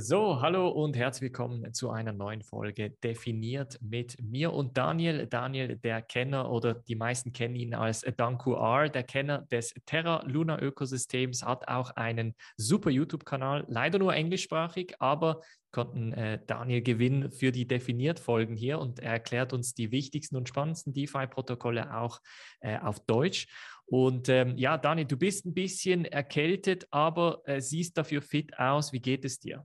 So, hallo und herzlich willkommen zu einer neuen Folge Definiert mit mir und Daniel. Daniel, der Kenner oder die meisten kennen ihn als Danku R, der Kenner des Terra Luna Ökosystems, hat auch einen super YouTube-Kanal, leider nur englischsprachig, aber konnten äh, Daniel gewinnen für die Definiert-Folgen hier und er erklärt uns die wichtigsten und spannendsten DeFi-Protokolle auch äh, auf Deutsch. Und ähm, ja, Daniel, du bist ein bisschen erkältet, aber äh, siehst dafür fit aus. Wie geht es dir?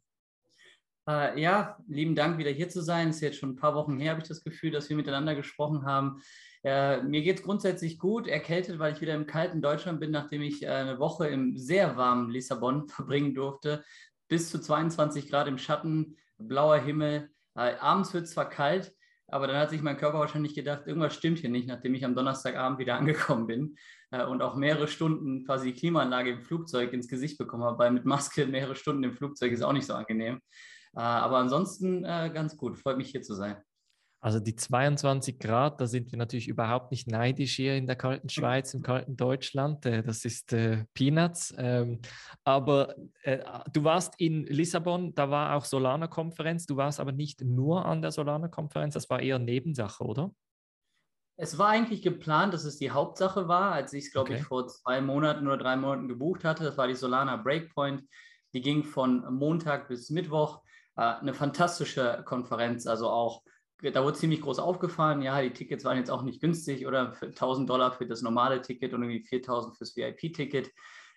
Äh, ja, lieben Dank, wieder hier zu sein. Es ist jetzt schon ein paar Wochen her, habe ich das Gefühl, dass wir miteinander gesprochen haben. Äh, mir geht es grundsätzlich gut, erkältet, weil ich wieder im kalten Deutschland bin, nachdem ich äh, eine Woche im sehr warmen Lissabon verbringen durfte. Bis zu 22 Grad im Schatten, blauer Himmel. Äh, abends wird es zwar kalt, aber dann hat sich mein Körper wahrscheinlich gedacht, irgendwas stimmt hier nicht, nachdem ich am Donnerstagabend wieder angekommen bin und auch mehrere Stunden quasi die Klimaanlage im Flugzeug ins Gesicht bekommen habe, weil mit Maske mehrere Stunden im Flugzeug ist auch nicht so angenehm. Äh, aber ansonsten äh, ganz gut. Freut mich hier zu sein. Also die 22 Grad, da sind wir natürlich überhaupt nicht neidisch hier in der kalten Schweiz, im kalten Deutschland. Äh, das ist äh, Peanuts. Ähm, aber äh, du warst in Lissabon, da war auch Solana-Konferenz. Du warst aber nicht nur an der Solana-Konferenz, das war eher Nebensache, oder? Es war eigentlich geplant, dass es die Hauptsache war, als ich es, glaube okay. ich, vor zwei Monaten oder drei Monaten gebucht hatte. Das war die Solana Breakpoint. Die ging von Montag bis Mittwoch äh, eine fantastische Konferenz. Also auch, da wurde ziemlich groß aufgefahren. Ja, die Tickets waren jetzt auch nicht günstig oder für 1000 Dollar für das normale Ticket und irgendwie 4000 fürs VIP-Ticket.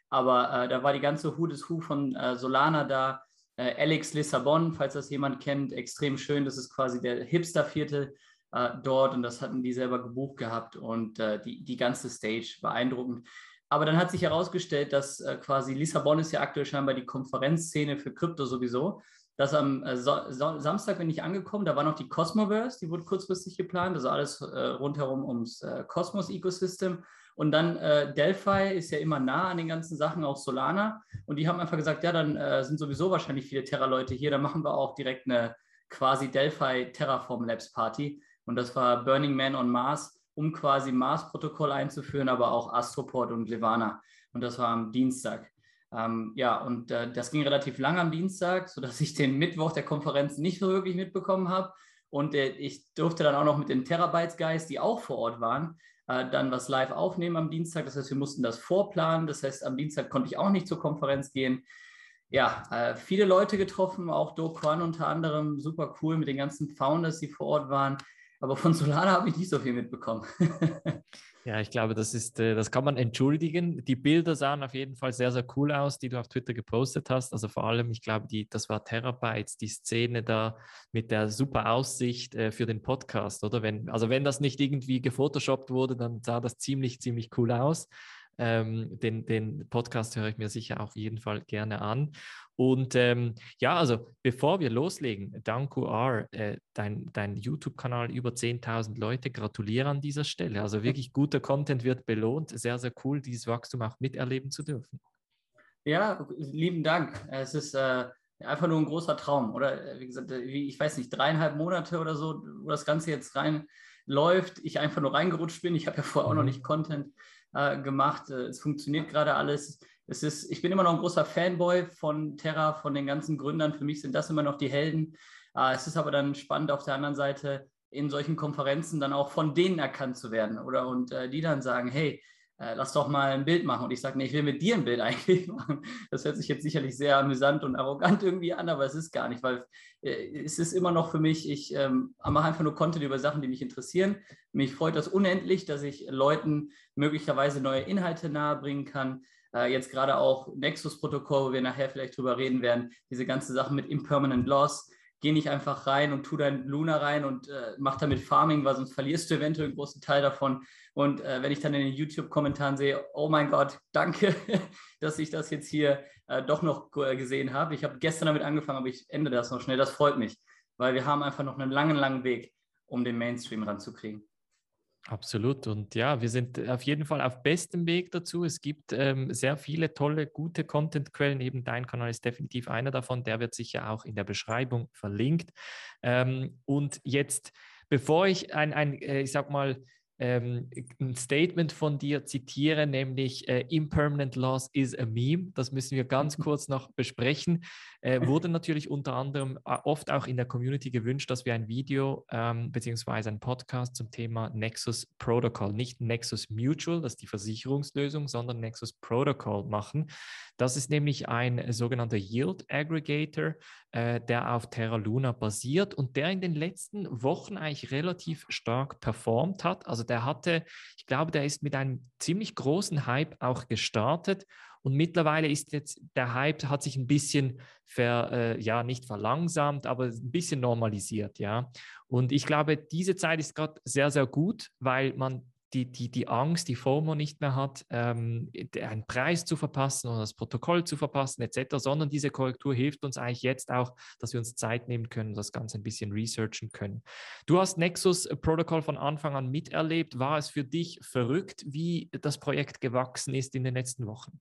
Aber äh, da war die ganze Hu des Hu von äh, Solana da. Äh, Alex Lissabon, falls das jemand kennt, extrem schön. Das ist quasi der Hipster-Viertel äh, dort und das hatten die selber gebucht gehabt und äh, die, die ganze Stage beeindruckend. Aber dann hat sich herausgestellt, dass äh, quasi Lissabon ist ja aktuell scheinbar die Konferenzszene für Krypto sowieso dass am äh, so Samstag bin ich angekommen, da war noch die Cosmoverse, die wurde kurzfristig geplant, also alles äh, rundherum ums äh, Cosmos-Ecosystem. Und dann äh, Delphi ist ja immer nah an den ganzen Sachen, auch Solana. Und die haben einfach gesagt, ja, dann äh, sind sowieso wahrscheinlich viele Terra-Leute hier, dann machen wir auch direkt eine quasi Delphi Terraform Labs Party. Und das war Burning Man on Mars, um quasi Mars-Protokoll einzuführen, aber auch Astroport und Levana. Und das war am Dienstag. Ähm, ja, und äh, das ging relativ lang am Dienstag, sodass ich den Mittwoch der Konferenz nicht so wirklich mitbekommen habe. Und äh, ich durfte dann auch noch mit den Terabytes Guys, die auch vor Ort waren, äh, dann was live aufnehmen am Dienstag. Das heißt, wir mussten das vorplanen. Das heißt, am Dienstag konnte ich auch nicht zur Konferenz gehen. Ja, äh, viele Leute getroffen, auch Do Kwan unter anderem, super cool mit den ganzen Founders, die vor Ort waren. Aber von Solana habe ich nicht so viel mitbekommen. Ja, ich glaube, das ist, äh, das kann man entschuldigen. Die Bilder sahen auf jeden Fall sehr, sehr cool aus, die du auf Twitter gepostet hast. Also vor allem, ich glaube, die, das war Terabytes, die Szene da mit der super Aussicht äh, für den Podcast, oder? Wenn, also wenn das nicht irgendwie gefotoshoppt wurde, dann sah das ziemlich, ziemlich cool aus. Ähm, den, den Podcast höre ich mir sicher auf jeden Fall gerne an. Und ähm, ja, also bevor wir loslegen, Danku R, äh, dein, dein YouTube-Kanal über 10.000 Leute, gratuliere an dieser Stelle. Also wirklich guter Content wird belohnt. Sehr, sehr cool, dieses Wachstum auch miterleben zu dürfen. Ja, lieben Dank. Es ist äh, einfach nur ein großer Traum. Oder wie gesagt, ich weiß nicht, dreieinhalb Monate oder so, wo das Ganze jetzt rein läuft, ich einfach nur reingerutscht bin. Ich habe ja vorher auch noch mhm. nicht Content äh, gemacht. Es funktioniert gerade alles es ist, ich bin immer noch ein großer Fanboy von Terra, von den ganzen Gründern. Für mich sind das immer noch die Helden. Äh, es ist aber dann spannend auf der anderen Seite in solchen Konferenzen dann auch von denen erkannt zu werden oder und äh, die dann sagen, hey, äh, lass doch mal ein Bild machen. Und ich sage, nee, ich will mit dir ein Bild eigentlich machen. Das hört sich jetzt sicherlich sehr amüsant und arrogant irgendwie an, aber es ist gar nicht, weil äh, es ist immer noch für mich, ich ähm, mache einfach nur Content über Sachen, die mich interessieren. Mich freut das unendlich, dass ich Leuten möglicherweise neue Inhalte nahebringen kann. Äh, jetzt gerade auch Nexus-Protokoll, wo wir nachher vielleicht drüber reden werden, diese ganze Sache mit Impermanent Loss. Geh nicht einfach rein und tu dein Luna rein und äh, mach damit Farming, weil sonst verlierst du eventuell einen großen Teil davon. Und äh, wenn ich dann in den YouTube-Kommentaren sehe, oh mein Gott, danke, dass ich das jetzt hier äh, doch noch gesehen habe. Ich habe gestern damit angefangen, aber ich ende das noch schnell. Das freut mich, weil wir haben einfach noch einen langen, langen Weg, um den Mainstream ranzukriegen. Absolut. Und ja, wir sind auf jeden Fall auf bestem Weg dazu. Es gibt ähm, sehr viele tolle, gute Content-Quellen. Eben dein Kanal ist definitiv einer davon. Der wird sicher auch in der Beschreibung verlinkt. Ähm, und jetzt, bevor ich ein, ein äh, ich sag mal, ähm, ein Statement von dir zitieren, nämlich äh, Impermanent Loss is a Meme. Das müssen wir ganz kurz noch besprechen. Äh, wurde natürlich unter anderem äh, oft auch in der Community gewünscht, dass wir ein Video ähm, beziehungsweise ein Podcast zum Thema Nexus Protocol, nicht Nexus Mutual, das ist die Versicherungslösung, sondern Nexus Protocol machen. Das ist nämlich ein sogenannter Yield Aggregator, äh, der auf Terra Luna basiert und der in den letzten Wochen eigentlich relativ stark performt hat. Also der hatte, ich glaube, der ist mit einem ziemlich großen Hype auch gestartet und mittlerweile ist jetzt der Hype hat sich ein bisschen ver, äh, ja nicht verlangsamt, aber ein bisschen normalisiert, ja. Und ich glaube, diese Zeit ist gerade sehr sehr gut, weil man die, die, die Angst, die FOMO nicht mehr hat, ähm, einen Preis zu verpassen oder das Protokoll zu verpassen etc., sondern diese Korrektur hilft uns eigentlich jetzt auch, dass wir uns Zeit nehmen können, das Ganze ein bisschen researchen können. Du hast Nexus Protocol von Anfang an miterlebt. War es für dich verrückt, wie das Projekt gewachsen ist in den letzten Wochen?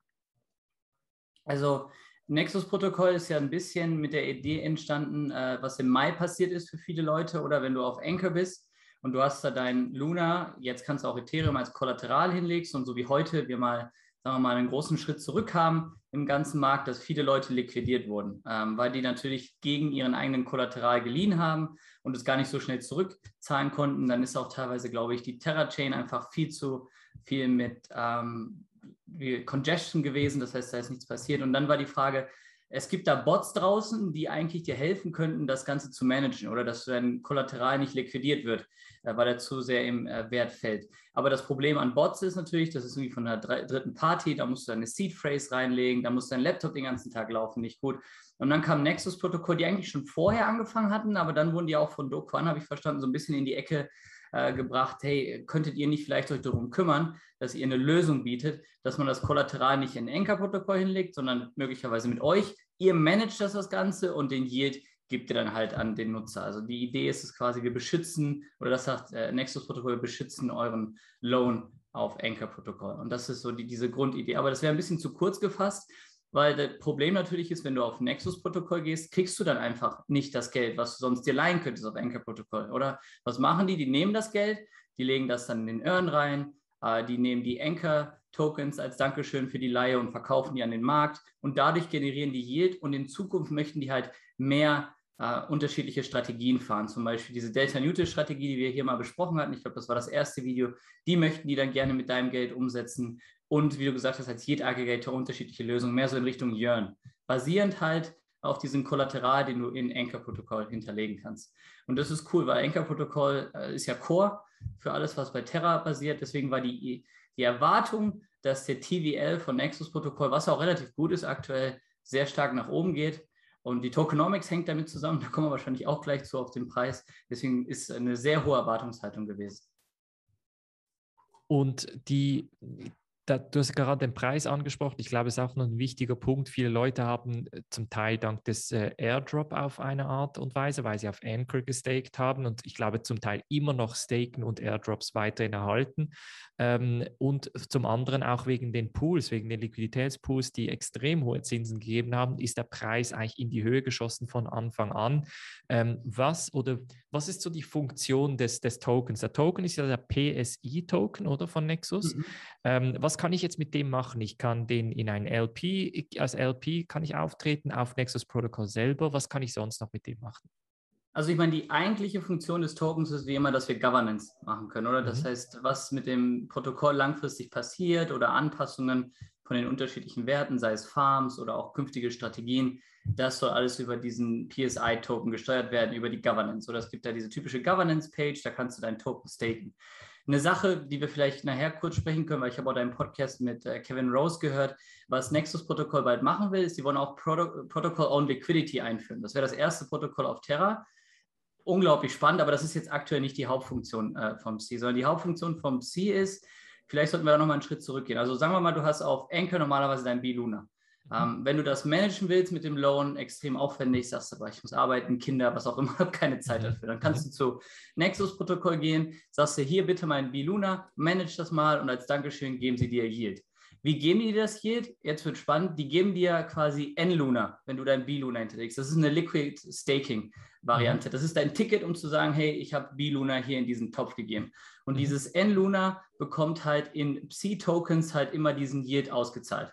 Also Nexus-Protokoll ist ja ein bisschen mit der Idee entstanden, äh, was im Mai passiert ist für viele Leute oder wenn du auf Anchor bist und du hast da dein Luna, jetzt kannst du auch Ethereum als Kollateral hinlegst und so wie heute wir mal, sagen wir mal, einen großen Schritt zurück haben im ganzen Markt, dass viele Leute liquidiert wurden, ähm, weil die natürlich gegen ihren eigenen Kollateral geliehen haben und es gar nicht so schnell zurückzahlen konnten. Dann ist auch teilweise, glaube ich, die Terra-Chain einfach viel zu viel mit ähm, Congestion gewesen, das heißt, da ist nichts passiert. Und dann war die Frage, es gibt da Bots draußen, die eigentlich dir helfen könnten, das Ganze zu managen oder dass dein Kollateral nicht liquidiert wird, weil er zu sehr im äh, Wert fällt. Aber das Problem an Bots ist natürlich, das ist irgendwie von einer dritten Party, da musst du deine Seed Phrase reinlegen, da muss dein Laptop den ganzen Tag laufen, nicht gut. Und dann kam Nexus-Protokoll, die eigentlich schon vorher angefangen hatten, aber dann wurden die auch von Do Kwon, habe ich verstanden, so ein bisschen in die Ecke äh, gebracht, hey, könntet ihr nicht vielleicht euch darum kümmern, dass ihr eine Lösung bietet, dass man das Kollateral nicht in ein Anchor-Protokoll hinlegt, sondern möglicherweise mit euch. Ihr managt das, das Ganze und den Yield gibt ihr dann halt an den Nutzer. Also die Idee ist es quasi, wir beschützen, oder das sagt äh, Nexus-Protokoll, wir beschützen euren Loan auf Anchor-Protokoll. Und das ist so die, diese Grundidee. Aber das wäre ein bisschen zu kurz gefasst weil das Problem natürlich ist, wenn du auf Nexus-Protokoll gehst, kriegst du dann einfach nicht das Geld, was du sonst dir leihen könntest auf Anchor-Protokoll. Oder was machen die? Die nehmen das Geld, die legen das dann in den Earn rein, äh, die nehmen die Anchor-Tokens als Dankeschön für die Leihe und verkaufen die an den Markt und dadurch generieren die Yield und in Zukunft möchten die halt mehr äh, unterschiedliche Strategien fahren. Zum Beispiel diese Delta-Neutral-Strategie, die wir hier mal besprochen hatten. Ich glaube, das war das erste Video. Die möchten die dann gerne mit deinem Geld umsetzen und wie du gesagt hast, als Yield Aggregator unterschiedliche Lösungen, mehr so in Richtung Yearn, basierend halt auf diesem Kollateral, den du in Anchor-Protokoll hinterlegen kannst. Und das ist cool, weil Anchor-Protokoll äh, ist ja Core für alles, was bei Terra basiert. Deswegen war die, die Erwartung, dass der TVL von Nexus-Protokoll, was auch relativ gut ist aktuell, sehr stark nach oben geht. Und die Tokenomics hängt damit zusammen, da kommen wir wahrscheinlich auch gleich zu auf den Preis. Deswegen ist eine sehr hohe Erwartungshaltung gewesen. Und die, da, du hast gerade den Preis angesprochen. Ich glaube, es ist auch noch ein wichtiger Punkt. Viele Leute haben äh, zum Teil dank des äh, Airdrop auf eine Art und Weise, weil sie auf Anchor gestaked haben und ich glaube zum Teil immer noch staken und Airdrops weiterhin erhalten. Ähm, und zum anderen auch wegen den Pools, wegen den Liquiditätspools, die extrem hohe Zinsen gegeben haben, ist der Preis eigentlich in die Höhe geschossen von Anfang an. Ähm, was oder was ist so die Funktion des, des Tokens? Der Token ist ja der PSI-Token, oder von Nexus. Mhm. Ähm, was kann ich jetzt mit dem machen? Ich kann den in ein LP, als LP kann ich auftreten auf Nexus Protocol selber. Was kann ich sonst noch mit dem machen? Also ich meine, die eigentliche Funktion des Tokens ist wie immer, dass wir Governance machen können, oder? Das mhm. heißt, was mit dem Protokoll langfristig passiert oder Anpassungen von den unterschiedlichen Werten, sei es Farms oder auch künftige Strategien, das soll alles über diesen PSI-Token gesteuert werden, über die Governance. Oder es gibt da diese typische Governance-Page, da kannst du deinen Token staken. Eine Sache, die wir vielleicht nachher kurz sprechen können, weil ich habe auch deinen Podcast mit äh, Kevin Rose gehört, was Nexus-Protokoll bald machen will, ist, sie wollen auch Proto Protocol on Liquidity einführen. Das wäre das erste Protokoll auf Terra unglaublich spannend, aber das ist jetzt aktuell nicht die Hauptfunktion äh, vom C, sondern die Hauptfunktion vom C ist, vielleicht sollten wir da nochmal einen Schritt zurückgehen. Also sagen wir mal, du hast auf Anchor normalerweise dein B-Luna. Ähm, wenn du das managen willst mit dem Loan, extrem aufwendig, sagst du, aber ich muss arbeiten, Kinder, was auch immer, habe keine Zeit mhm. dafür. Dann kannst du zu Nexus-Protokoll gehen, sagst du, hier bitte mein B-Luna, manage das mal und als Dankeschön geben sie dir Yield. Wie geben die das Yield? Jetzt wird spannend. Die geben dir quasi N-Luna, wenn du dein B-Luna hinterlegst. Das ist eine Liquid Staking Variante. Mhm. Das ist dein Ticket, um zu sagen, hey, ich habe B-Luna hier in diesen Topf gegeben. Und mhm. dieses N-Luna bekommt halt in Psi-Tokens halt immer diesen Yield ausgezahlt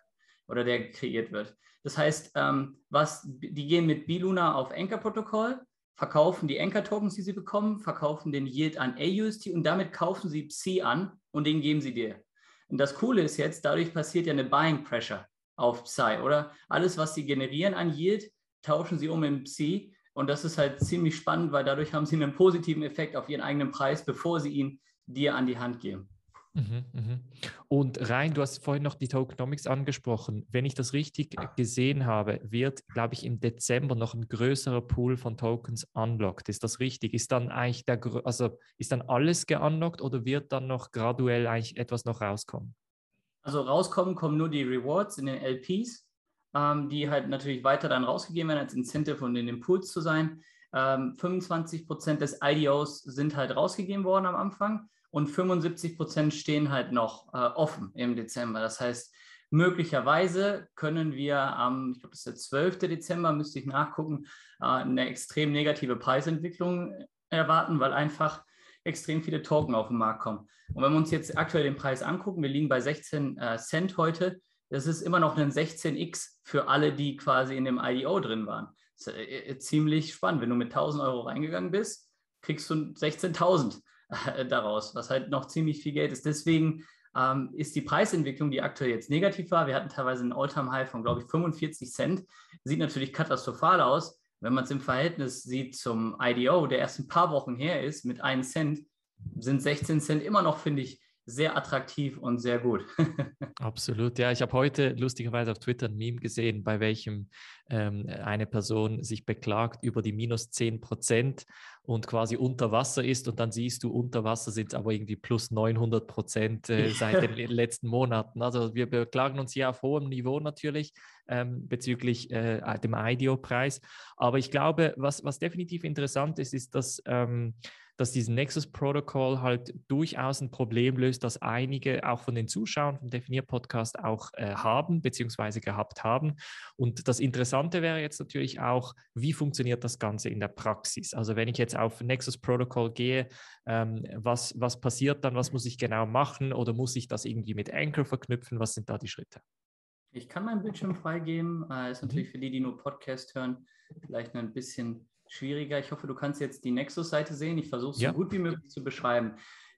oder der kreiert wird. Das heißt, ähm, was, die gehen mit B-Luna auf Anchor-Protokoll, verkaufen die Anchor-Tokens, die sie bekommen, verkaufen den Yield an AUST und damit kaufen sie Psi an und den geben sie dir. Und das Coole ist jetzt, dadurch passiert ja eine Buying Pressure auf Psi, oder? Alles, was sie generieren an Yield, tauschen sie um in Psi und das ist halt ziemlich spannend, weil dadurch haben sie einen positiven Effekt auf ihren eigenen Preis, bevor sie ihn dir an die Hand geben. Mhm, mhm. Und rein, du hast vorhin noch die Tokenomics angesprochen. Wenn ich das richtig gesehen habe, wird, glaube ich, im Dezember noch ein größerer Pool von Tokens unlocked. Ist das richtig? Ist dann eigentlich der, also ist dann alles geunlockt oder wird dann noch graduell eigentlich etwas noch rauskommen? Also rauskommen kommen nur die Rewards in den LPs ähm, die halt natürlich weiter dann rausgegeben werden als Incentive und in den Pools zu sein. Ähm, 25 Prozent des IDOs sind halt rausgegeben worden am Anfang und 75 Prozent stehen halt noch äh, offen im Dezember. Das heißt, möglicherweise können wir am, ich glaube, das ist der 12. Dezember, müsste ich nachgucken, äh, eine extrem negative Preisentwicklung erwarten, weil einfach extrem viele Token auf den Markt kommen. Und wenn wir uns jetzt aktuell den Preis angucken, wir liegen bei 16 äh, Cent heute, das ist immer noch ein 16x für alle, die quasi in dem IDO drin waren. Das ist äh, äh, ziemlich spannend. Wenn du mit 1000 Euro reingegangen bist, kriegst du 16.000 äh, daraus, was halt noch ziemlich viel Geld ist. Deswegen ähm, ist die Preisentwicklung, die aktuell jetzt negativ war, wir hatten teilweise einen All-Time-High von, glaube ich, 45 Cent, sieht natürlich katastrophal aus. Wenn man es im Verhältnis sieht zum IDO, der erst ein paar Wochen her ist, mit 1 Cent, sind 16 Cent immer noch, finde ich, sehr attraktiv und sehr gut. Absolut, ja. Ich habe heute lustigerweise auf Twitter ein Meme gesehen, bei welchem ähm, eine Person sich beklagt über die minus 10 Prozent und quasi unter Wasser ist und dann siehst du, unter Wasser sind es aber irgendwie plus 900 Prozent äh, seit den letzten Monaten. Also wir beklagen uns hier auf hohem Niveau natürlich ähm, bezüglich äh, dem IDEO-Preis. Aber ich glaube, was, was definitiv interessant ist, ist, dass ähm, dass dieses Nexus Protocol halt durchaus ein Problem löst, das einige auch von den Zuschauern vom Definier Podcast auch äh, haben bzw. gehabt haben. Und das Interessante wäre jetzt natürlich auch, wie funktioniert das Ganze in der Praxis? Also wenn ich jetzt auf Nexus Protocol gehe, ähm, was, was passiert dann? Was muss ich genau machen? Oder muss ich das irgendwie mit Anchor verknüpfen? Was sind da die Schritte? Ich kann meinen Bildschirm freigeben. Äh, ist natürlich mhm. für die, die nur Podcast hören, vielleicht ein bisschen schwieriger. Ich hoffe, du kannst jetzt die Nexus-Seite sehen. Ich versuche es ja. so gut wie möglich zu beschreiben.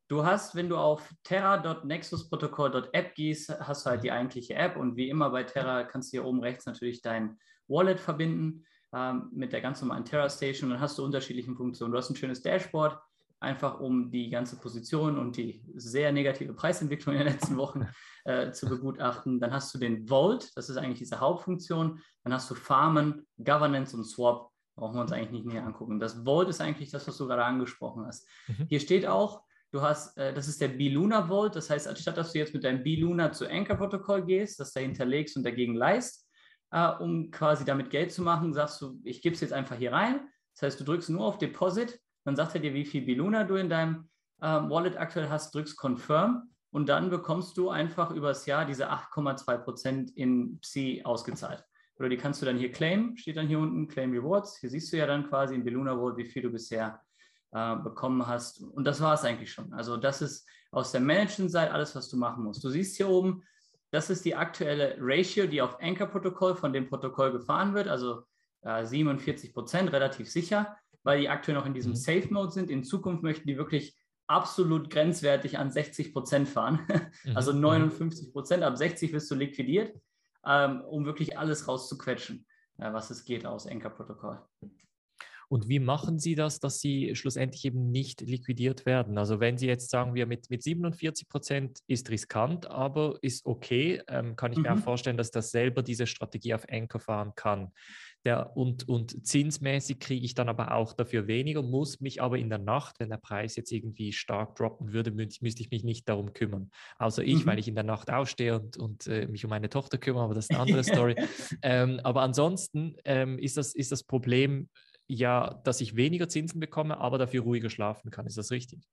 Du hast, wenn du auf terra.nexusprotocol.app gehst, hast du halt die eigentliche App und wie immer bei Terra kannst du hier oben rechts natürlich dein Wallet verbinden ähm, mit der ganz normalen Terra Station und dann hast du unterschiedliche Funktionen. Du hast ein schönes Dashboard, einfach um die ganze Position und die sehr negative Preisentwicklung in den letzten Wochen äh, zu begutachten. Dann hast du den Vault, das ist eigentlich diese Hauptfunktion. Dann hast du Farmen, Governance und Swap brauchen wir uns eigentlich nicht näher angucken. Das Vault ist eigentlich das, was du gerade angesprochen hast. Mhm. Hier steht auch, du hast, äh, das ist der B-Luna Vault, das heißt, anstatt dass du jetzt mit deinem B-Luna zu Anchor-Protokoll gehst, das dahinter legst und dagegen leist, äh, um quasi damit Geld zu machen, sagst du, ich gebe es jetzt einfach hier rein. Das heißt, du drückst nur auf Deposit, dann sagt er dir, wie viel B-Luna du in deinem äh, Wallet aktuell hast, drückst Confirm und dann bekommst du einfach übers Jahr diese 8,2% in Psi ausgezahlt. Oder die kannst du dann hier claim, steht dann hier unten, Claim Rewards. Hier siehst du ja dann quasi in Belluna Vault, wie viel du bisher äh, bekommen hast. Und das war es eigentlich schon. Also das ist aus der Management-Seite alles, was du machen musst. Du siehst hier oben, das ist die aktuelle Ratio, die auf Anchor-Protokoll von dem Protokoll gefahren wird. Also äh, 47 Prozent, relativ sicher, weil die aktuell noch in diesem mhm. Safe-Mode sind. In Zukunft möchten die wirklich absolut grenzwertig an 60 Prozent fahren. also 59 mhm. Prozent, ab 60 wirst du liquidiert ähm, um wirklich alles rauszuquetschen, äh, was es geht aus Anchor-Protokoll. Und wie machen Sie das, dass Sie schlussendlich eben nicht liquidiert werden? Also wenn Sie jetzt sagen, wir mit, mit 47 Prozent ist riskant, aber ist okay, ähm, kann ich mhm. mir auch mhm. vorstellen, dass das selber diese Strategie auf Anchor fahren kann. Der, und, und zinsmäßig kriege ich dann aber auch dafür weniger, muss mich aber in der Nacht, wenn der Preis jetzt irgendwie stark droppen würde, müsste ich mich nicht darum kümmern. Außer ich, mhm. weil ich in der Nacht aufstehe und, und äh, mich um meine Tochter kümmere, aber das ist eine andere Story. ähm, aber ansonsten ähm, ist, das, ist das Problem ja, dass ich weniger Zinsen bekomme, aber dafür ruhiger schlafen kann. Ist das richtig?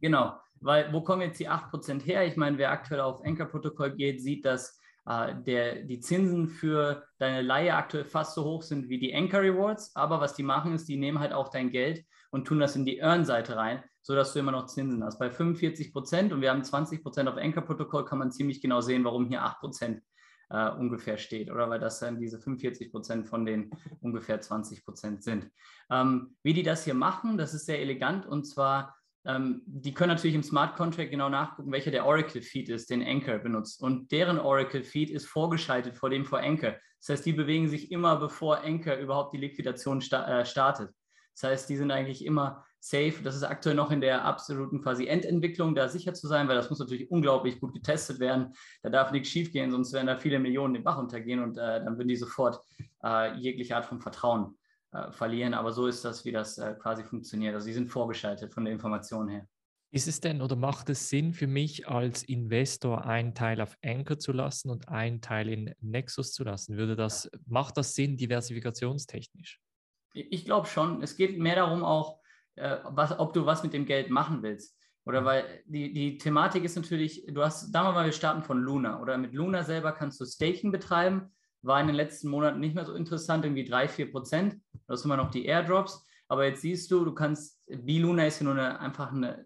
Genau, weil wo kommen jetzt die 8% her? Ich meine, wer aktuell auf Anchor-Protokoll geht, sieht, dass der, die Zinsen für deine Leihe aktuell fast so hoch sind wie die Anchor Rewards. Aber was die machen, ist, die nehmen halt auch dein Geld und tun das in die Earn-Seite rein, sodass du immer noch Zinsen hast. Bei 45 Prozent und wir haben 20 Prozent auf Anchor-Protokoll, kann man ziemlich genau sehen, warum hier 8 Prozent äh, ungefähr steht, oder weil das dann diese 45 Prozent von den ungefähr 20 Prozent sind. Ähm, wie die das hier machen, das ist sehr elegant und zwar ähm, die können natürlich im Smart Contract genau nachgucken, welcher der Oracle Feed ist, den Anchor benutzt. Und deren Oracle Feed ist vorgeschaltet vor dem vor Anchor. Das heißt, die bewegen sich immer, bevor Anchor überhaupt die Liquidation sta äh, startet. Das heißt, die sind eigentlich immer safe. Das ist aktuell noch in der absoluten quasi Endentwicklung, da sicher zu sein, weil das muss natürlich unglaublich gut getestet werden. Da darf nichts schiefgehen, sonst werden da viele Millionen den Bach untergehen und äh, dann würden die sofort äh, jegliche Art von Vertrauen äh, verlieren. Aber so ist das, wie das äh, quasi funktioniert. Also sie sind vorgeschaltet von der Information her. Ist es denn oder macht es Sinn für mich als Investor einen Teil auf Anchor zu lassen und einen Teil in Nexus zu lassen? Würde das, macht das Sinn diversifikationstechnisch? Ich glaube schon. Es geht mehr darum auch, äh, was, ob du was mit dem Geld machen willst. Oder mhm. weil die, die Thematik ist natürlich, du hast, sagen wir mal, wir starten von Luna. Oder mit Luna selber kannst du Staking betreiben war in den letzten Monaten nicht mehr so interessant, irgendwie 3, 4 Prozent. Das sind immer noch die Airdrops. Aber jetzt siehst du, du kannst, B-Luna ist ja nur eine, einfach eine,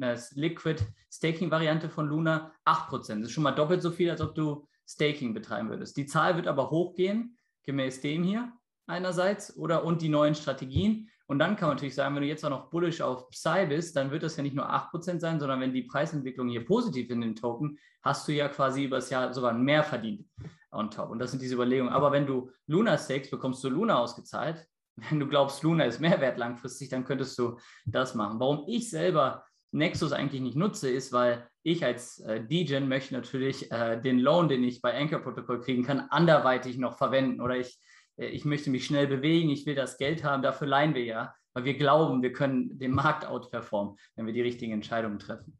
eine Liquid-Staking-Variante von Luna, 8 Prozent. Das ist schon mal doppelt so viel, als ob du Staking betreiben würdest. Die Zahl wird aber hochgehen, gemäß dem hier einerseits, oder und die neuen Strategien. Und dann kann man natürlich sagen, wenn du jetzt auch noch bullish auf Psy bist, dann wird das ja nicht nur 8% sein, sondern wenn die Preisentwicklung hier positiv in den Token, hast du ja quasi über das Jahr sogar mehr verdient on top. Und das sind diese Überlegungen. Aber wenn du Luna stakes, bekommst du Luna ausgezahlt. Wenn du glaubst, Luna ist Mehrwert langfristig, dann könntest du das machen. Warum ich selber Nexus eigentlich nicht nutze, ist, weil ich als äh, DGen möchte natürlich äh, den Loan, den ich bei Anchor-Protokoll kriegen kann, anderweitig noch verwenden. Oder ich, äh, ich möchte mich schnell bewegen, ich will das Geld haben, dafür leihen wir ja, weil wir glauben, wir können den Markt outperformen, wenn wir die richtigen Entscheidungen treffen.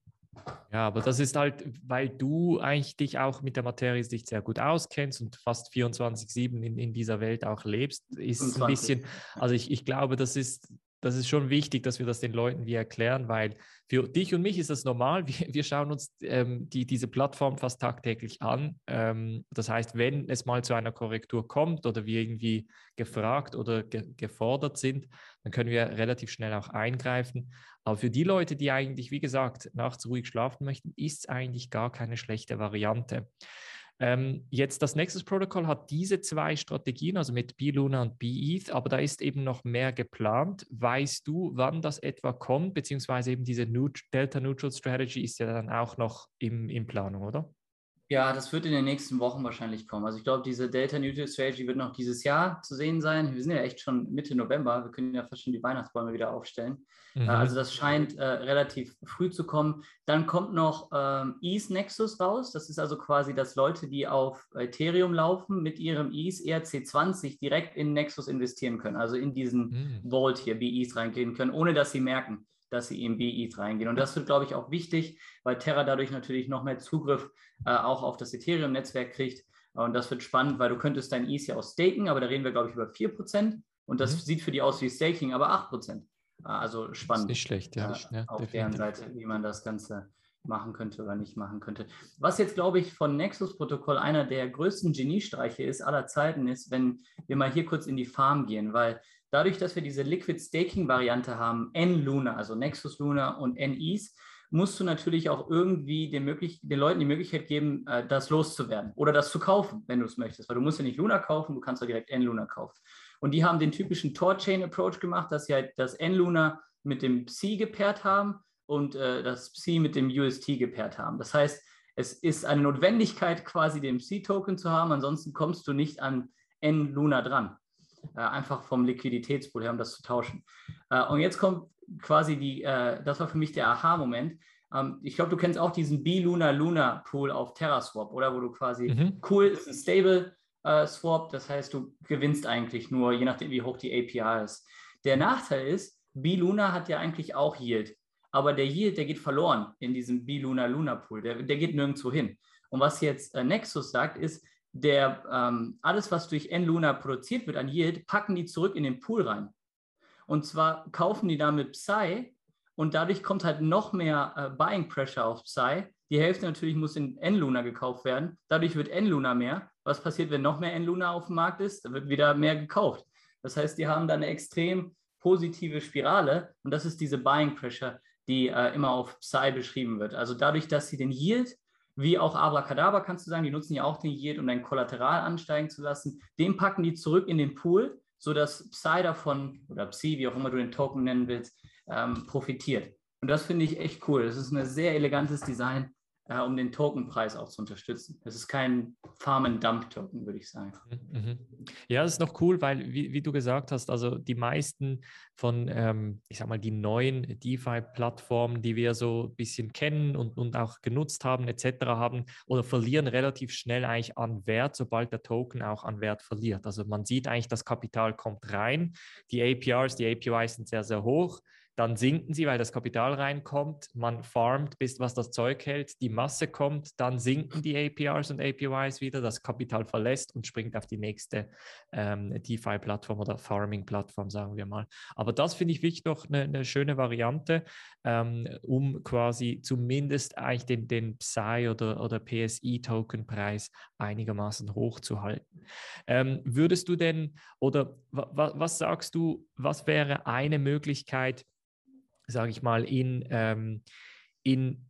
Ja, aber das ist halt, weil du eigentlich dich auch mit der Materie sich sehr gut auskennst und fast 24-7 in, in dieser Welt auch lebst, ist 25. ein bisschen, also ich, ich glaube, das ist, das ist schon wichtig, dass wir das den Leuten wie erklären, weil für dich und mich ist das normal. Wir, wir schauen uns ähm, die, diese Plattform fast tagtäglich an. Ähm, das heißt, wenn es mal zu einer Korrektur kommt oder wir irgendwie gefragt oder ge gefordert sind, dann können wir relativ schnell auch eingreifen. Aber für die Leute, die eigentlich, wie gesagt, nachts ruhig schlafen möchten, ist es eigentlich gar keine schlechte Variante. Ähm, jetzt das Nexus-Protokoll hat diese zwei Strategien, also mit B-Luna und B-ETH, aber da ist eben noch mehr geplant. Weißt du, wann das etwa kommt, beziehungsweise eben diese Delta-Neutral Strategy ist ja dann auch noch im, in Planung, oder? Ja, das wird in den nächsten Wochen wahrscheinlich kommen. Also ich glaube, diese Delta Neutral Strategy wird noch dieses Jahr zu sehen sein. Wir sind ja echt schon Mitte November. Wir können ja fast schon die Weihnachtsbäume wieder aufstellen. Mhm. Also das scheint äh, relativ früh zu kommen. Dann kommt noch ähm, ETH Nexus raus. Das ist also quasi, dass Leute, die auf Ethereum laufen, mit ihrem ETH ERC20 direkt in Nexus investieren können. Also in diesen mhm. Vault hier, wie ETH reingehen können, ohne dass sie merken, dass sie in BETH reingehen. Und das wird, glaube ich, auch wichtig, weil Terra dadurch natürlich noch mehr Zugriff äh, auch auf das Ethereum-Netzwerk kriegt. Und das wird spannend, weil du könntest dein ETH ja auch staken, aber da reden wir, glaube ich, über 4%. Und das mhm. sieht für die aus wie Staking, aber 8%. Äh, also spannend. nicht schlecht, ja. Äh, ja auf definitiv. deren Seite, wie man das Ganze machen könnte oder nicht machen könnte. Was jetzt, glaube ich, von Nexus-Protokoll einer der größten Geniestreiche ist aller Zeiten, ist, wenn wir mal hier kurz in die Farm gehen, weil dadurch, dass wir diese Liquid Staking-Variante haben, N-Luna, also Nexus Luna und N-Ease, musst du natürlich auch irgendwie den, möglich den Leuten die Möglichkeit geben, äh, das loszuwerden oder das zu kaufen, wenn du es möchtest. Weil du musst ja nicht Luna kaufen, du kannst ja direkt N-Luna kaufen. Und die haben den typischen Tor-Chain-Approach gemacht, dass sie halt das N-Luna mit dem Psi gepaart haben und äh, das Psi mit dem UST gepaart haben. Das heißt, es ist eine Notwendigkeit, quasi den Psi-Token zu haben, ansonsten kommst du nicht an N-Luna dran einfach vom Liquiditätspool her, um das zu tauschen. Äh, und jetzt kommt quasi die, äh, das war für mich der Aha-Moment. Ähm, ich glaube, du kennst auch diesen B-Luna-Luna-Pool auf TerraSwap, oder? Wo du quasi, mhm. cool, ist ein Stable äh, Swap, das heißt, du gewinnst eigentlich nur, je nachdem, wie hoch die API ist. Der Nachteil ist, B-Luna hat ja eigentlich auch Yield, aber der Yield, der geht verloren in diesem B-Luna-Luna-Pool, der, der geht nirgendwo hin. Und was jetzt äh, Nexus sagt, ist, der, ähm, alles, was durch N-Luna produziert wird an Yield, packen die zurück in den Pool rein. Und zwar kaufen die damit Psy Und dadurch kommt halt noch mehr äh, Buying Pressure auf Psy. Die Hälfte natürlich muss in N-Luna gekauft werden. Dadurch wird N-Luna mehr. Was passiert, wenn noch mehr N-Luna auf dem Markt ist? Da wird wieder mehr gekauft. Das heißt, die haben da eine extrem positive Spirale und das ist diese Buying Pressure, die äh, immer auf Psy beschrieben wird. Also dadurch, dass sie den Yield, wie auch Abracadabra kannst du sagen, die nutzen ja auch den Yield, um dein Kollateral ansteigen zu lassen, den packen die zurück in den Pool, sodass Psy davon oder Psi, wie auch immer du den Token nennen willst, ähm, profitiert. Und das finde ich echt cool. Das ist ein sehr elegantes Design äh, um den Tokenpreis auch zu unterstützen. Das ist kein Farm-and-Dump-Token, würde ich sagen. Mhm, mhm. Ja, das ist noch cool, weil, wie, wie du gesagt hast, also die meisten von, ähm, ich sag mal, die neuen DeFi-Plattformen, die wir so ein bisschen kennen und, und auch genutzt haben, etc., haben oder verlieren relativ schnell eigentlich an Wert, sobald der Token auch an Wert verliert. Also man sieht eigentlich, das Kapital kommt rein, die APRs, die APYs sind sehr, sehr hoch dann sinken sie, weil das Kapital reinkommt, man farmt, bis was das Zeug hält, die Masse kommt, dann sinken die APRs und APYs wieder, das Kapital verlässt und springt auf die nächste ähm, DeFi-Plattform oder Farming-Plattform, sagen wir mal. Aber das finde ich wirklich noch eine, eine schöne Variante, ähm, um quasi zumindest eigentlich den, den Psy oder, oder PSI-Token-Preis einigermaßen hochzuhalten. Ähm, würdest du denn, oder was sagst du, was wäre eine Möglichkeit, sage ich mal, in, ähm, in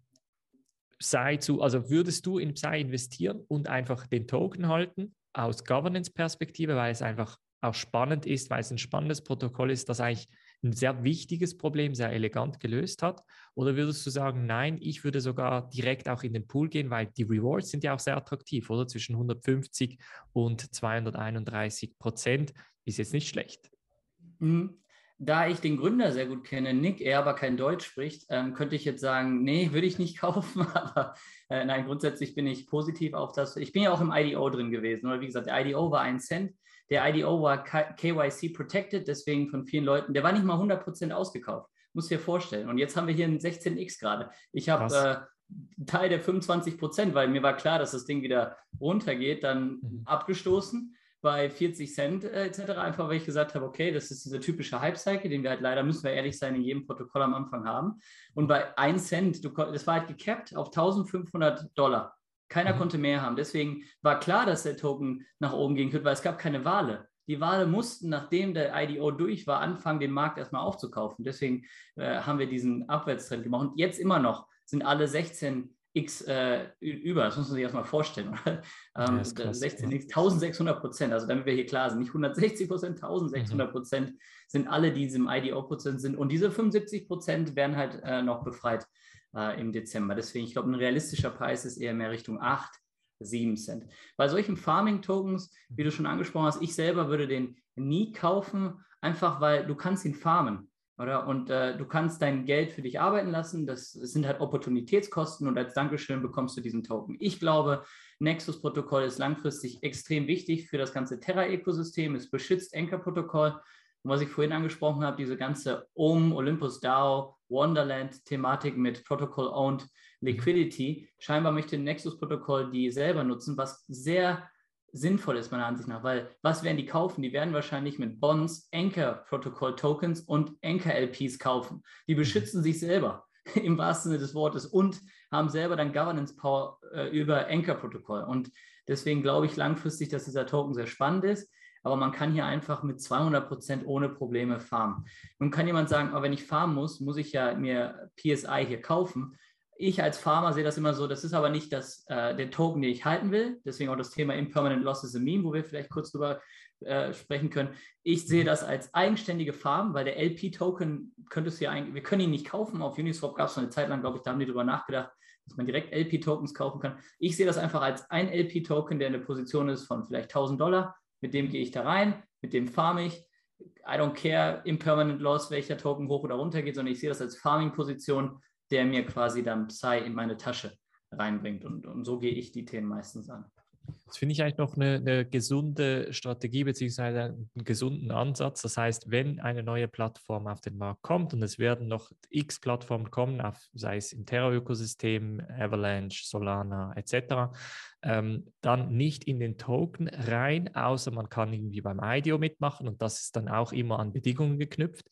Psy zu, also würdest du in Psy investieren und einfach den Token halten aus Governance-Perspektive, weil es einfach auch spannend ist, weil es ein spannendes Protokoll ist, das eigentlich ein sehr wichtiges Problem sehr elegant gelöst hat? Oder würdest du sagen, nein, ich würde sogar direkt auch in den Pool gehen, weil die Rewards sind ja auch sehr attraktiv, oder? Zwischen 150 und 231 Prozent ist jetzt nicht schlecht. Mhm da ich den Gründer sehr gut kenne, Nick, er aber kein Deutsch spricht, ähm, könnte ich jetzt sagen, nee, würde ich nicht kaufen. Aber äh, nein, grundsätzlich bin ich positiv auf das. Ich bin ja auch im IDO drin gewesen. Oder wie gesagt, der IDO war ein Cent. Der IDO war KYC protected, deswegen von vielen Leuten, der war nicht mal 100% ausgekauft. Muss dir vorstellen. Und jetzt haben wir hier einen 16x gerade. Ich habe äh, Teil der 25% weil mir war klar, dass das Ding wieder runtergeht, dann mhm. abgestoßen bei 40 Cent äh, etc. Einfach weil ich gesagt habe, okay, das ist dieser typische Hype-Cycle, den wir halt leider, müssen wir ehrlich sein, in jedem Protokoll am Anfang haben. Und bei 1 Cent, du, das war halt gecapped auf 1500 Dollar. Keiner mhm. konnte mehr haben. Deswegen war klar, dass der Token nach oben gehen könnte, weil es gab keine Wale. Die Wale mussten, nachdem der IDO durch war, anfangen, den Markt erstmal aufzukaufen. Deswegen äh, haben wir diesen Abwärtstrend gemacht. Und jetzt immer noch sind alle 16 X äh, über. Das muss man sich erstmal vorstellen. ähm, ja, krass, 16, ja. 1600 Prozent. Also damit wir hier klar sind, nicht 160 Prozent, 1600 Prozent mhm. sind alle, die im IDO-Prozent sind. Und diese 75 Prozent werden halt äh, noch befreit äh, im Dezember. Deswegen, ich glaube, ein realistischer Preis ist eher mehr Richtung 8, 7 Cent. Bei solchen Farming-Tokens, wie du schon angesprochen hast, ich selber würde den nie kaufen, einfach weil du kannst ihn farmen. Oder? Und äh, du kannst dein Geld für dich arbeiten lassen. Das sind halt Opportunitätskosten und als Dankeschön bekommst du diesen Token. Ich glaube, Nexus-Protokoll ist langfristig extrem wichtig für das ganze Terra-Ökosystem. Es beschützt Anchor-Protokoll. Und was ich vorhin angesprochen habe, diese ganze OM, Olympus DAO, Wonderland-Thematik mit Protocol-Owned Liquidity. Scheinbar möchte Nexus-Protokoll die selber nutzen, was sehr sinnvoll ist, meiner Ansicht nach, weil was werden die kaufen? Die werden wahrscheinlich mit Bonds Anchor Protocol Tokens und Anchor LPs kaufen. Die beschützen sich selber im wahrsten Sinne des Wortes und haben selber dann Governance Power äh, über Anchor Protokoll. Und deswegen glaube ich langfristig, dass dieser Token sehr spannend ist. Aber man kann hier einfach mit 200 Prozent ohne Probleme farmen. Nun kann jemand sagen, aber wenn ich farmen muss, muss ich ja mir PSI hier kaufen ich als Farmer sehe das immer so, das ist aber nicht das, äh, der Token, den ich halten will. Deswegen auch das Thema Impermanent Loss is a Meme, wo wir vielleicht kurz drüber äh, sprechen können. Ich sehe das als eigenständige Farm, weil der LP-Token könntest du ja eigentlich, wir können ihn nicht kaufen. Auf Uniswap gab es eine Zeit lang, glaube ich, da haben die drüber nachgedacht, dass man direkt LP-Tokens kaufen kann. Ich sehe das einfach als ein LP-Token, der in der Position ist von vielleicht 1000 Dollar. Mit dem gehe ich da rein, mit dem farme ich. I don't care, Impermanent Loss, welcher Token hoch oder runter geht, sondern ich sehe das als Farming-Position der mir quasi dann Psy in meine Tasche reinbringt. Und, und so gehe ich die Themen meistens an. Das finde ich eigentlich noch eine, eine, gesunde Strategie beziehungsweise einen gesunden Ansatz. Das heißt, wenn eine neue Plattform auf den Markt kommt und es werden noch x Plattformen kommen, auf, sei es im Terra-Ökosystem, Avalanche, Solana etc., ähm, dann nicht in den Token rein, außer man kann irgendwie beim IDO mitmachen und das ist dann auch immer an Bedingungen geknüpft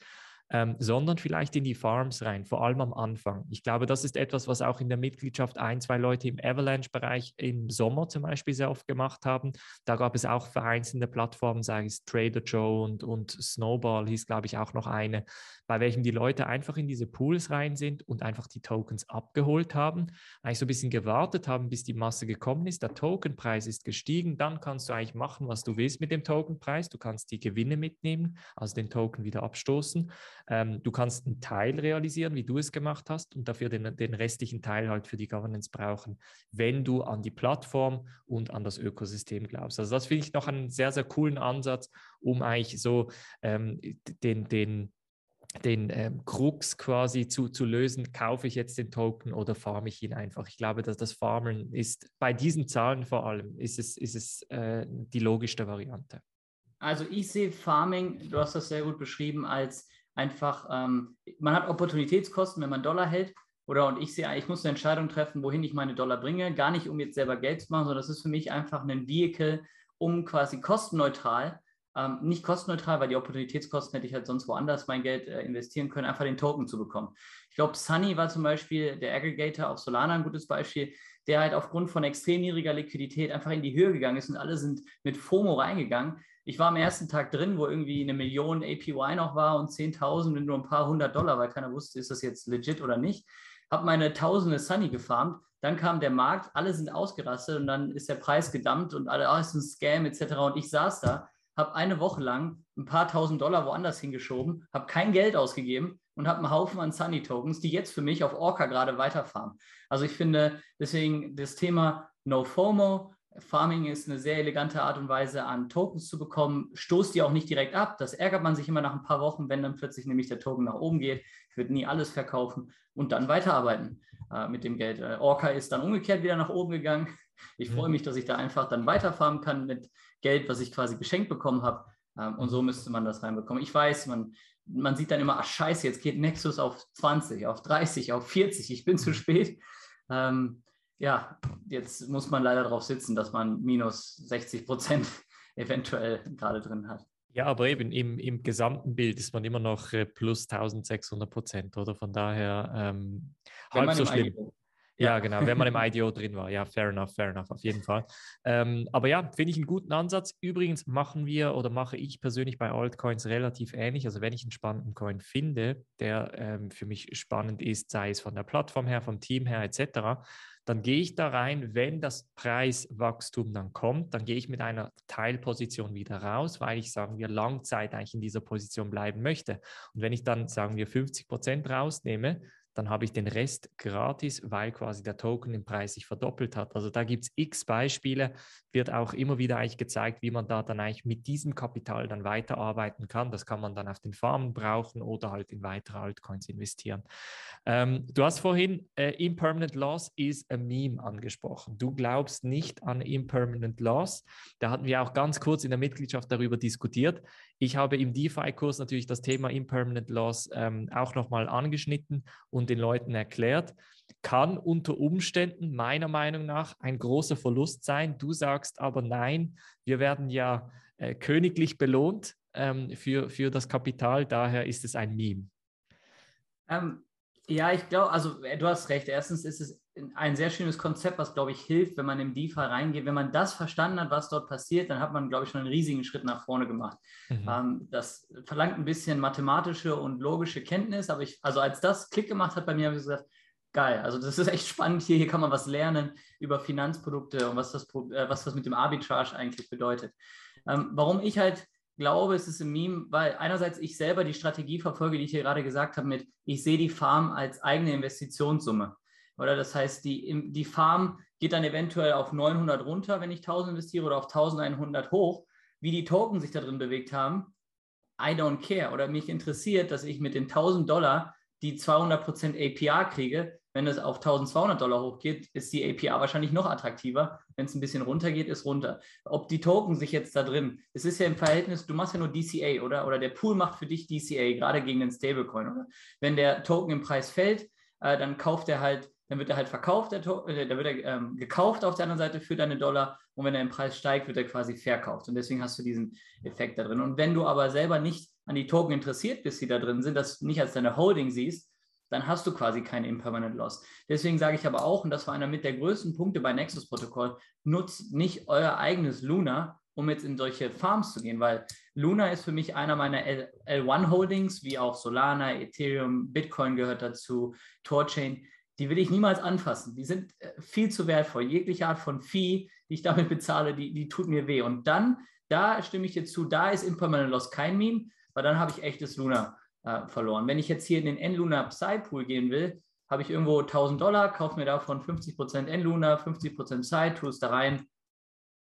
ähm, sondern vielleicht in die Farms rein, vor allem am Anfang. Ich glaube, das ist etwas, was auch in der Mitgliedschaft ein, zwei Leute im Avalanche-Bereich im Sommer zum Beispiel sehr oft gemacht haben. Da gab es auch vereinzelte Plattformen, sei es Trader Joe und, und Snowball hieß, glaube ich, auch noch eine, bei welchem die Leute einfach in diese Pools rein sind und einfach die Tokens abgeholt haben, eigentlich so ein bisschen gewartet haben, bis die Masse gekommen ist. Der Tokenpreis ist gestiegen, dann kannst du eigentlich machen, was du willst mit dem Tokenpreis. Du kannst die Gewinne mitnehmen, also den Token wieder abstoßen. Ähm, du kannst einen Teil realisieren, wie du es gemacht hast, und dafür den, den restlichen Teil halt für die Governance brauchen, wenn du an die Plattform und an das Ökosystem glaubst. Also das finde ich noch einen sehr, sehr coolen Ansatz, um eigentlich so ähm, den, den den ähm, Krux quasi zu, zu lösen, kaufe ich jetzt den Token oder farme ich ihn einfach. Ich glaube, dass das Farmen ist, bei diesen Zahlen vor allem, ist es, ist es äh, die logischste Variante. Also ich sehe Farming, du hast das sehr gut beschrieben, als einfach, ähm, man hat Opportunitätskosten, wenn man Dollar hält. Oder und ich sehe, ich muss eine Entscheidung treffen, wohin ich meine Dollar bringe. Gar nicht, um jetzt selber Geld zu machen, sondern das ist für mich einfach ein Vehicle, um quasi kostenneutral, ähm, nicht kostenneutral, weil die Opportunitätskosten hätte ich halt sonst woanders mein Geld äh, investieren können, einfach den Token zu bekommen. Ich glaube, Sunny war zum Beispiel der Aggregator auf Solana ein gutes Beispiel, der halt aufgrund von extrem niedriger Liquidität einfach in die Höhe gegangen ist und alle sind mit FOMO reingegangen ich war am ersten Tag drin, wo irgendwie eine Million APY noch war und 10.000 mit nur ein paar hundert Dollar, weil keiner wusste, ist das jetzt legit oder nicht. Habe meine tausende Sunny gefarmt. Dann kam der Markt, alle sind ausgerastet und dann ist der Preis gedammt und alle, oh, ist ein Scam etc. Und ich saß da, habe eine Woche lang ein paar tausend Dollar woanders hingeschoben, habe kein Geld ausgegeben und habe einen Haufen an Sunny Tokens, die jetzt für mich auf Orca gerade weiterfahren. Also ich finde deswegen das Thema No FOMO, Farming ist eine sehr elegante Art und Weise, an Tokens zu bekommen. Stoßt die auch nicht direkt ab. Das ärgert man sich immer nach ein paar Wochen, wenn dann plötzlich nämlich der Token nach oben geht. Ich würde nie alles verkaufen und dann weiterarbeiten äh, mit dem Geld. Äh, Orca ist dann umgekehrt wieder nach oben gegangen. Ich mhm. freue mich, dass ich da einfach dann weiterfarmen kann mit Geld, was ich quasi geschenkt bekommen habe. Ähm, und so müsste man das reinbekommen. Ich weiß, man, man sieht dann immer, ach scheiße, jetzt geht Nexus auf 20, auf 30, auf 40, ich bin zu mhm. spät. Ähm, ja, jetzt muss man leider darauf sitzen, dass man minus 60 Prozent eventuell gerade drin hat. Ja, aber eben im, im gesamten Bild ist man immer noch äh, plus 1600 Prozent, oder? Von daher ähm, halb so schlimm. IDO. Ja, genau, wenn man im IDO drin war. Ja, fair enough, fair enough, auf jeden Fall. Ähm, aber ja, finde ich einen guten Ansatz. Übrigens machen wir oder mache ich persönlich bei Altcoins relativ ähnlich. Also wenn ich einen spannenden Coin finde, der ähm, für mich spannend ist, sei es von der Plattform her, vom Team her etc., dann gehe ich da rein, wenn das Preiswachstum dann kommt, dann gehe ich mit einer Teilposition wieder raus, weil ich, sagen wir, Langzeit eigentlich in dieser Position bleiben möchte. Und wenn ich dann, sagen wir, 50 Prozent rausnehme, dann habe ich den Rest gratis, weil quasi der Token im Preis sich verdoppelt hat. Also da gibt es x Beispiele, wird auch immer wieder eigentlich gezeigt, wie man da dann eigentlich mit diesem Kapital dann weiterarbeiten kann. Das kann man dann auf den Farmen brauchen oder halt in weitere Altcoins investieren. Ähm, du hast vorhin äh, Impermanent Loss is a Meme angesprochen. Du glaubst nicht an Impermanent Loss. Da hatten wir auch ganz kurz in der Mitgliedschaft darüber diskutiert. Ich habe im DeFi-Kurs natürlich das Thema Impermanent Loss ähm, auch nochmal angeschnitten und den Leuten erklärt. Kann unter Umständen meiner Meinung nach ein großer Verlust sein. Du sagst aber nein, wir werden ja äh, königlich belohnt ähm, für, für das Kapital, daher ist es ein Meme. Ähm, ja, ich glaube, also äh, du hast recht. Erstens ist es ein sehr schönes Konzept, was, glaube ich, hilft, wenn man im DeFi reingeht. Wenn man das verstanden hat, was dort passiert, dann hat man, glaube ich, schon einen riesigen Schritt nach vorne gemacht. Mhm. Ähm, das verlangt ein bisschen mathematische und logische Kenntnis, aber ich, also als das Klick gemacht hat bei mir, habe ich gesagt, geil, also das ist echt spannend hier, hier kann man was lernen über Finanzprodukte und was das, äh, was das mit dem Arbitrage eigentlich bedeutet. Ähm, warum ich halt glaube, es ist ein Meme, weil einerseits ich selber die Strategie verfolge, die ich hier gerade gesagt habe, mit ich sehe die Farm als eigene Investitionssumme. Oder das heißt, die, die Farm geht dann eventuell auf 900 runter, wenn ich 1000 investiere, oder auf 1100 hoch. Wie die Token sich da drin bewegt haben, I don't care. Oder mich interessiert, dass ich mit den 1000 Dollar die 200% APR kriege. Wenn es auf 1200 Dollar hochgeht, ist die APR wahrscheinlich noch attraktiver. Wenn es ein bisschen runter geht, ist runter. Ob die Token sich jetzt da drin, es ist ja im Verhältnis, du machst ja nur DCA, oder? Oder der Pool macht für dich DCA, gerade gegen den Stablecoin, oder? Wenn der Token im Preis fällt, äh, dann kauft er halt dann wird er halt verkauft, der äh, dann wird er ähm, gekauft auf der anderen Seite für deine Dollar und wenn er im Preis steigt, wird er quasi verkauft und deswegen hast du diesen Effekt da drin. Und wenn du aber selber nicht an die Token interessiert bist, die da drin sind, das nicht als deine Holding siehst, dann hast du quasi keinen Impermanent Loss. Deswegen sage ich aber auch, und das war einer mit der größten Punkte bei Nexus-Protokoll, nutzt nicht euer eigenes Luna, um jetzt in solche Farms zu gehen, weil Luna ist für mich einer meiner L L1-Holdings, wie auch Solana, Ethereum, Bitcoin gehört dazu, Torchain. Die will ich niemals anfassen. Die sind äh, viel zu wertvoll. Jegliche Art von Fee, die ich damit bezahle, die, die tut mir weh. Und dann, da stimme ich dir zu, da ist Impermanent Loss kein Meme, weil dann habe ich echtes Luna äh, verloren. Wenn ich jetzt hier in den N-Luna Psy-Pool gehen will, habe ich irgendwo 1000 Dollar, kaufe mir davon 50% N-Luna, 50% Psy, tue es da rein,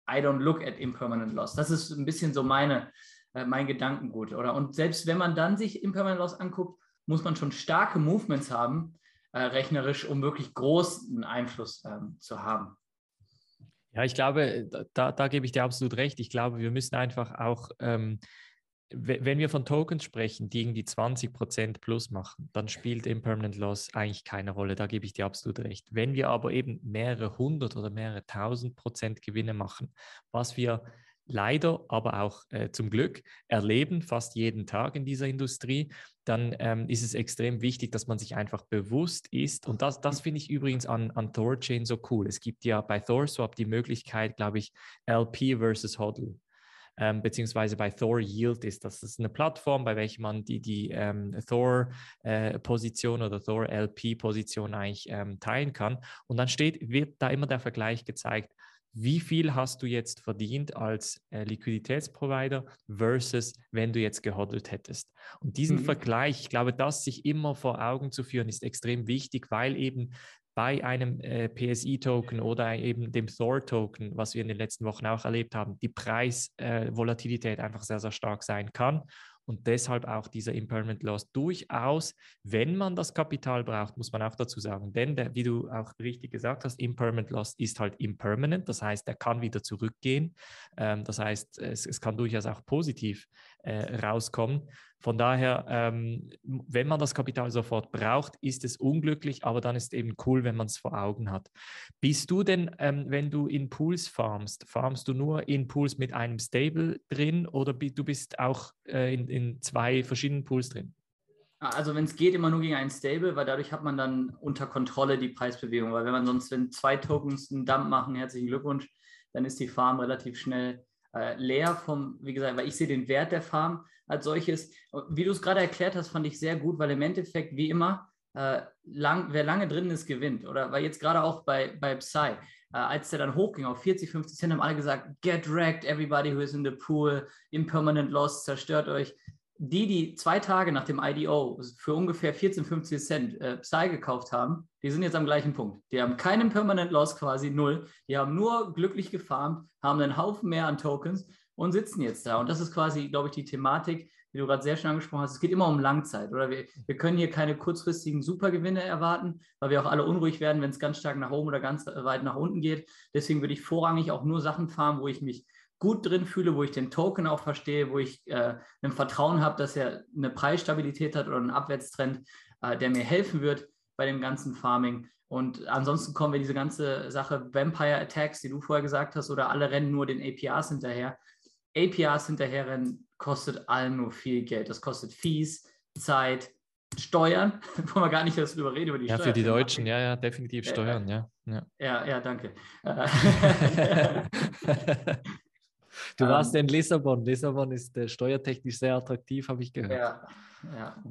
I don't look at impermanent loss. Das ist ein bisschen so meine, äh, mein Gedankengut, oder? Und selbst wenn man dann sich impermanent loss anguckt, muss man schon starke Movements haben, äh, rechnerisch, um wirklich großen Einfluss ähm, zu haben. Ja, ich glaube, da, da gebe ich dir absolut recht. Ich glaube, wir müssen einfach auch ähm, wenn wir von Tokens sprechen, die irgendwie 20% plus machen, dann spielt Impermanent Loss eigentlich keine Rolle. Da gebe ich dir absolut recht. Wenn wir aber eben mehrere hundert oder mehrere tausend Prozent Gewinne machen, was wir leider, aber auch äh, zum Glück erleben, fast jeden Tag in dieser Industrie, dann ähm, ist es extrem wichtig, dass man sich einfach bewusst ist. Und das, das finde ich übrigens an, an Thorchain so cool. Es gibt ja bei ThorSwap die Möglichkeit, glaube ich, LP versus HODL ähm, beziehungsweise bei Thor Yield ist das. Ist eine Plattform, bei welcher man die, die ähm, Thor-Position äh, oder Thor-LP-Position eigentlich ähm, teilen kann. Und dann steht, wird da immer der Vergleich gezeigt, wie viel hast du jetzt verdient als äh, Liquiditätsprovider versus wenn du jetzt gehodelt hättest. Und diesen mhm. Vergleich, ich glaube, das sich immer vor Augen zu führen, ist extrem wichtig, weil eben bei einem äh, PSI-Token oder eben dem Thor-Token, was wir in den letzten Wochen auch erlebt haben, die Preisvolatilität äh, einfach sehr, sehr stark sein kann und deshalb auch dieser Impermanent Loss durchaus, wenn man das Kapital braucht, muss man auch dazu sagen. Denn, der, wie du auch richtig gesagt hast, Impermanent Loss ist halt impermanent. Das heißt, er kann wieder zurückgehen. Ähm, das heißt, es, es, kann durchaus auch positiv äh, rauskommen. Von daher, ähm, wenn man das Kapital sofort braucht, ist es unglücklich, aber dann ist eben cool, wenn man es vor Augen hat. Bist du denn, ähm, wenn du in Pools farmst, farmst du nur in Pools mit einem Stable drin oder du bist auch äh, in, in zwei verschiedenen Pools drin? Also wenn es geht, immer nur gegen einen Stable, weil dadurch hat man dann unter Kontrolle die Preisbewegung. Weil wenn man sonst, wenn zwei Tokens einen Dump machen, herzlichen Glückwunsch, dann ist die Farm relativ schnell äh, leer vom, wie gesagt, weil ich sehe den Wert der Farm als solches. Wie du es gerade erklärt hast, fand ich sehr gut, weil im Endeffekt, wie immer, äh, lang, wer lange drin ist, gewinnt. Oder weil jetzt gerade auch bei, bei Psy, äh, als der dann hochging auf 40, 50 Cent, haben alle gesagt, get wrecked, everybody who is in the pool, impermanent loss, zerstört euch die, die zwei Tage nach dem IDO für ungefähr 14, 15 Cent äh, Psy gekauft haben, die sind jetzt am gleichen Punkt. Die haben keinen Permanent Loss, quasi null. Die haben nur glücklich gefarmt, haben einen Haufen mehr an Tokens und sitzen jetzt da. Und das ist quasi, glaube ich, die Thematik, die du gerade sehr schön angesprochen hast. Es geht immer um Langzeit, oder? Wir, wir können hier keine kurzfristigen Supergewinne erwarten, weil wir auch alle unruhig werden, wenn es ganz stark nach oben oder ganz weit nach unten geht. Deswegen würde ich vorrangig auch nur Sachen farmen, wo ich mich gut drin fühle, wo ich den Token auch verstehe, wo ich äh, ein Vertrauen habe, dass er eine Preisstabilität hat oder einen Abwärtstrend, äh, der mir helfen wird bei dem ganzen Farming. Und ansonsten kommen wir diese ganze Sache Vampire Attacks, die du vorher gesagt hast, oder alle rennen nur den APRs hinterher. APRs hinterherrennen kostet allen nur viel Geld. Das kostet Fees, Zeit, Steuern, wo man gar nicht darüber reden, über die ja, Steuern. Ja, für die Deutschen, ja, ja, definitiv Steuern, ja. Ja, ja, ja danke. Du ähm, warst in Lissabon. Lissabon ist äh, steuertechnisch sehr attraktiv, habe ich gehört. Ja, ja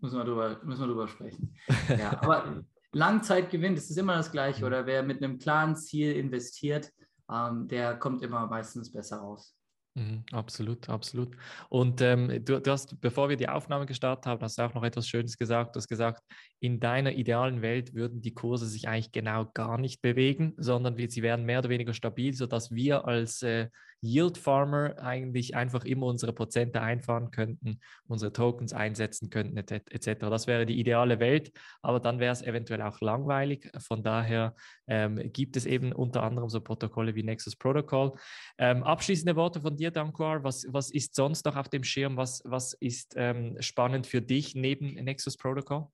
müssen, wir drüber, müssen wir drüber sprechen. Ja, aber Langzeitgewinn, das ist immer das Gleiche. Mhm. Oder wer mit einem klaren Ziel investiert, ähm, der kommt immer meistens besser raus. Mhm, absolut, absolut. Und ähm, du, du, hast, bevor wir die Aufnahme gestartet haben, hast du auch noch etwas Schönes gesagt. Du hast gesagt, in deiner idealen Welt würden die Kurse sich eigentlich genau gar nicht bewegen, sondern sie wären mehr oder weniger stabil, sodass wir als äh, Yield Farmer eigentlich einfach immer unsere Prozente einfahren könnten, unsere Tokens einsetzen könnten, etc. Das wäre die ideale Welt, aber dann wäre es eventuell auch langweilig. Von daher ähm, gibt es eben unter anderem so Protokolle wie Nexus Protocol. Ähm, abschließende Worte von dir, Dankwar. Was, was ist sonst noch auf dem Schirm? Was, was ist ähm, spannend für dich neben Nexus Protocol?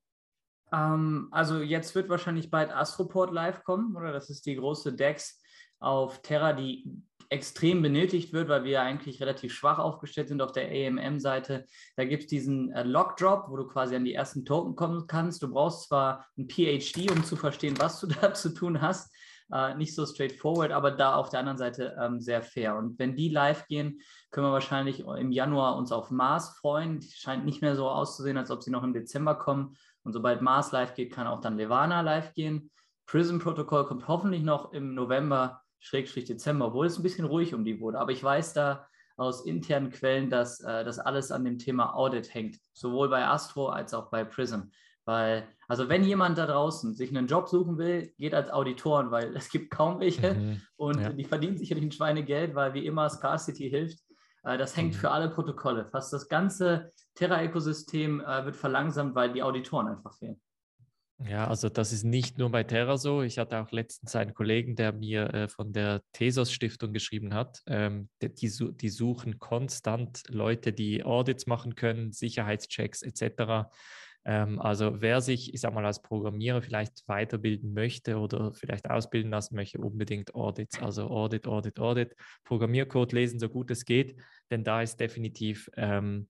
Ähm, also jetzt wird wahrscheinlich bald Astroport live kommen, oder? Das ist die große DEX auf Terra, die extrem benötigt wird, weil wir eigentlich relativ schwach aufgestellt sind auf der AMM-Seite. Da gibt es diesen äh, Lockdrop, wo du quasi an die ersten Token kommen kannst. Du brauchst zwar ein PhD, um zu verstehen, was du da zu tun hast. Äh, nicht so straightforward, aber da auf der anderen Seite ähm, sehr fair. Und wenn die live gehen, können wir wahrscheinlich im Januar uns auf Mars freuen. Die scheint nicht mehr so auszusehen, als ob sie noch im Dezember kommen. Und sobald Mars live geht, kann auch dann Levana live gehen. Prism Protocol kommt hoffentlich noch im November Schrägstrich Dezember, obwohl es ein bisschen ruhig um die wurde. Aber ich weiß da aus internen Quellen, dass äh, das alles an dem Thema Audit hängt, sowohl bei Astro als auch bei Prism. Weil, also wenn jemand da draußen sich einen Job suchen will, geht als Auditoren, weil es gibt kaum welche mhm, und ja. die verdienen sicherlich ein Schweinegeld, weil wie immer Scarcity hilft. Äh, das hängt mhm. für alle Protokolle. Fast das ganze Terra-Ökosystem äh, wird verlangsamt, weil die Auditoren einfach fehlen. Ja, also das ist nicht nur bei Terra so. Ich hatte auch letztens einen Kollegen, der mir äh, von der Thesos Stiftung geschrieben hat. Ähm, die, suchen konstant Leute, die Audits machen können, Sicherheitschecks etc. Ähm, also wer sich, ich sag mal, als Programmierer vielleicht weiterbilden möchte oder vielleicht ausbilden lassen möchte, unbedingt Audits. Also Audit, Audit, Audit. Programmiercode lesen, so gut es geht, denn da ist definitiv ähm,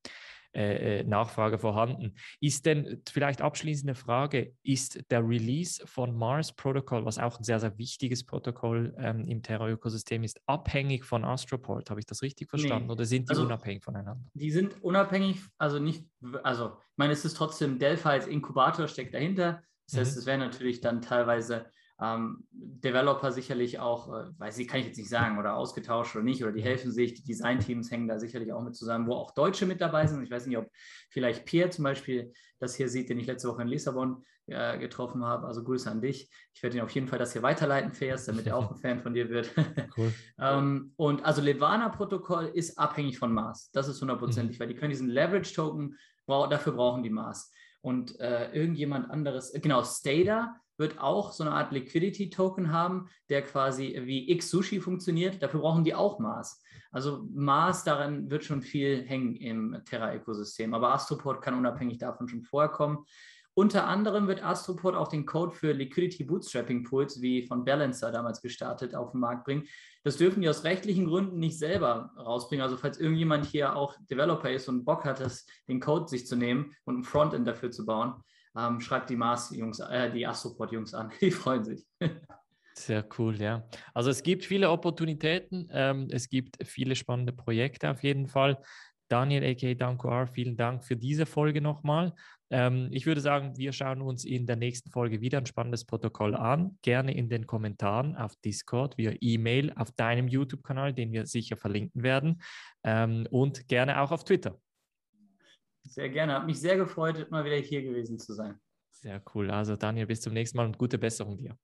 äh, äh, Nachfrage vorhanden. Ist denn vielleicht abschließende Frage, ist der Release von Mars Protocol, was auch ein sehr, sehr wichtiges Protokoll ähm, im Terra-Ökosystem ist, abhängig von Astroport? Habe ich das richtig verstanden nee. oder sind die also, unabhängig voneinander? Die sind unabhängig, also nicht, also ich meine, es ist trotzdem Delphi als Inkubator steckt dahinter. Das heißt, mhm. es wäre natürlich dann teilweise ähm, Developer sicherlich auch, äh, weiß ich, kann ich jetzt nicht sagen, oder ausgetauscht oder nicht, oder die helfen sich, die Designteams hängen da sicherlich auch mit zusammen, wo auch Deutsche mit dabei sind. Ich weiß nicht, ob vielleicht Pierre zum Beispiel das hier sieht, den ich letzte Woche in Lissabon äh, getroffen habe. Also Grüße an dich. Ich werde ihn auf jeden Fall das hier weiterleiten, Fairs, damit er auch ein Fan von dir wird. Cool. ähm, und also Levana-Protokoll ist abhängig von Mars. Das ist hundertprozentig, mhm. weil die können diesen Leverage-Token, dafür brauchen die Mars. Und äh, irgendjemand anderes, genau, Stata wird auch so eine Art Liquidity-Token haben, der quasi wie X-Sushi funktioniert. Dafür brauchen die auch Mars. Also Mars, daran wird schon viel hängen im Terra-Ökosystem. Aber Astroport kann unabhängig davon schon vorkommen. Unter anderem wird Astroport auch den Code für Liquidity Bootstrapping Pools, wie von Balancer damals gestartet, auf den Markt bringen. Das dürfen die aus rechtlichen Gründen nicht selber rausbringen. Also falls irgendjemand hier auch Developer ist und Bock hat, das, den Code sich zu nehmen und ein Frontend dafür zu bauen, ähm, schreibt die Mars-Jungs, äh, die Astroport-Jungs an. Die freuen sich. Sehr cool, ja. Also es gibt viele Opportunitäten, ähm, es gibt viele spannende Projekte auf jeden Fall. Daniel, a.k.a. Danko vielen Dank für diese Folge nochmal. Ähm, ich würde sagen, wir schauen uns in der nächsten Folge wieder ein spannendes Protokoll an. Gerne in den Kommentaren auf Discord, via E-Mail, auf deinem YouTube-Kanal, den wir sicher verlinken werden ähm, und gerne auch auf Twitter. Sehr gerne. Hat mich sehr gefreut, mal wieder hier gewesen zu sein. Sehr cool. Also Daniel, bis zum nächsten Mal und gute Besserung dir.